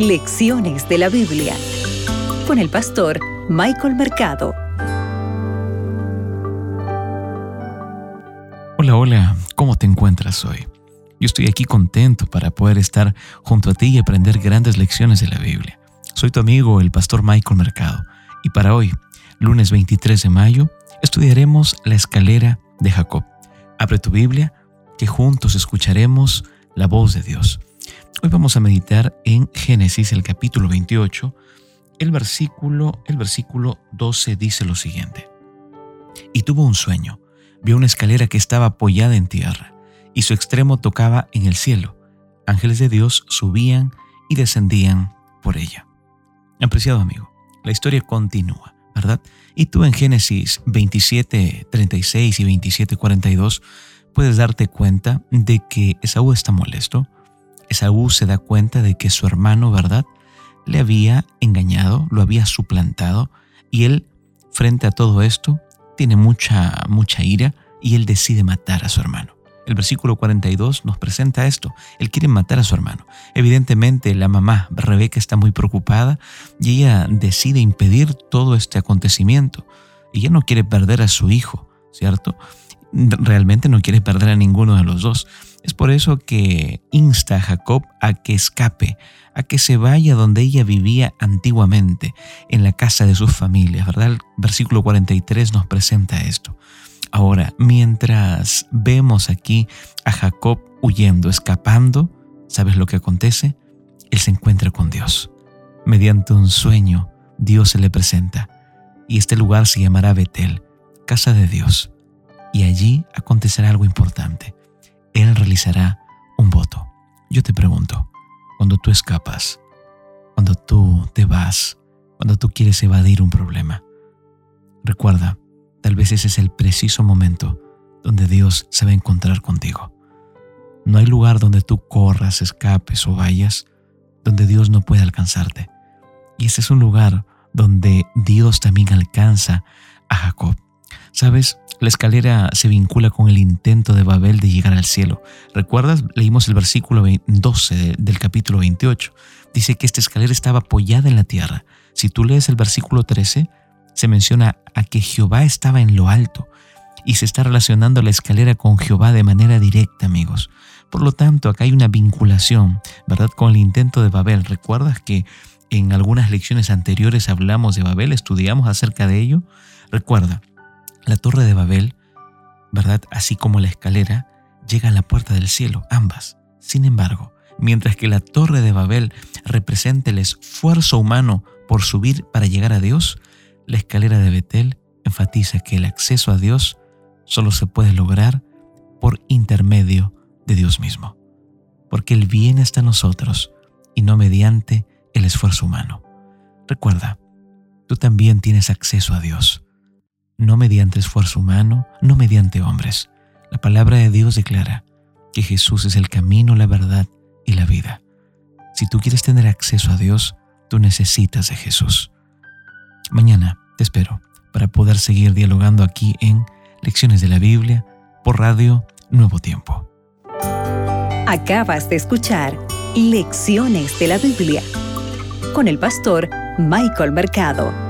Lecciones de la Biblia con el pastor Michael Mercado. Hola, hola, ¿cómo te encuentras hoy? Yo estoy aquí contento para poder estar junto a ti y aprender grandes lecciones de la Biblia. Soy tu amigo, el pastor Michael Mercado, y para hoy, lunes 23 de mayo, estudiaremos la escalera de Jacob. Abre tu Biblia, que juntos escucharemos la voz de Dios. Hoy vamos a meditar en Génesis, el capítulo 28. El versículo, el versículo 12 dice lo siguiente. Y tuvo un sueño. Vio una escalera que estaba apoyada en tierra, y su extremo tocaba en el cielo. Ángeles de Dios subían y descendían por ella. Apreciado amigo, la historia continúa, ¿verdad? Y tú en Génesis 27, 36 y 27, 42 puedes darte cuenta de que Esaú está molesto, Esaú se da cuenta de que su hermano, ¿verdad?, le había engañado, lo había suplantado, y él, frente a todo esto, tiene mucha, mucha ira y él decide matar a su hermano. El versículo 42 nos presenta esto. Él quiere matar a su hermano. Evidentemente la mamá Rebeca está muy preocupada y ella decide impedir todo este acontecimiento. Ella no quiere perder a su hijo, ¿cierto? Realmente no quiere perder a ninguno de los dos. Es por eso que insta a Jacob a que escape, a que se vaya donde ella vivía antiguamente, en la casa de sus familias, ¿verdad? El versículo 43 nos presenta esto. Ahora, mientras vemos aquí a Jacob huyendo, escapando, ¿sabes lo que acontece? Él se encuentra con Dios. Mediante un sueño, Dios se le presenta, y este lugar se llamará Betel, casa de Dios. Y allí acontecerá algo importante. Él realizará un voto. Yo te pregunto, cuando tú escapas, cuando tú te vas, cuando tú quieres evadir un problema, recuerda, tal vez ese es el preciso momento donde Dios se va a encontrar contigo. No hay lugar donde tú corras, escapes o vayas donde Dios no puede alcanzarte. Y ese es un lugar donde Dios también alcanza a Jacob. Sabes, la escalera se vincula con el intento de Babel de llegar al cielo. ¿Recuerdas? Leímos el versículo 12 del capítulo 28. Dice que esta escalera estaba apoyada en la tierra. Si tú lees el versículo 13, se menciona a que Jehová estaba en lo alto y se está relacionando la escalera con Jehová de manera directa, amigos. Por lo tanto, acá hay una vinculación, ¿verdad? Con el intento de Babel. ¿Recuerdas que en algunas lecciones anteriores hablamos de Babel, estudiamos acerca de ello? Recuerda, la torre de Babel, ¿verdad? Así como la escalera, llega a la puerta del cielo, ambas. Sin embargo, mientras que la torre de Babel representa el esfuerzo humano por subir para llegar a Dios, la escalera de Betel enfatiza que el acceso a Dios solo se puede lograr por intermedio de Dios mismo, porque bien está en nosotros y no mediante el esfuerzo humano. Recuerda, tú también tienes acceso a Dios no mediante esfuerzo humano, no mediante hombres. La palabra de Dios declara que Jesús es el camino, la verdad y la vida. Si tú quieres tener acceso a Dios, tú necesitas de Jesús. Mañana te espero para poder seguir dialogando aquí en Lecciones de la Biblia por Radio Nuevo Tiempo. Acabas de escuchar Lecciones de la Biblia con el pastor Michael Mercado.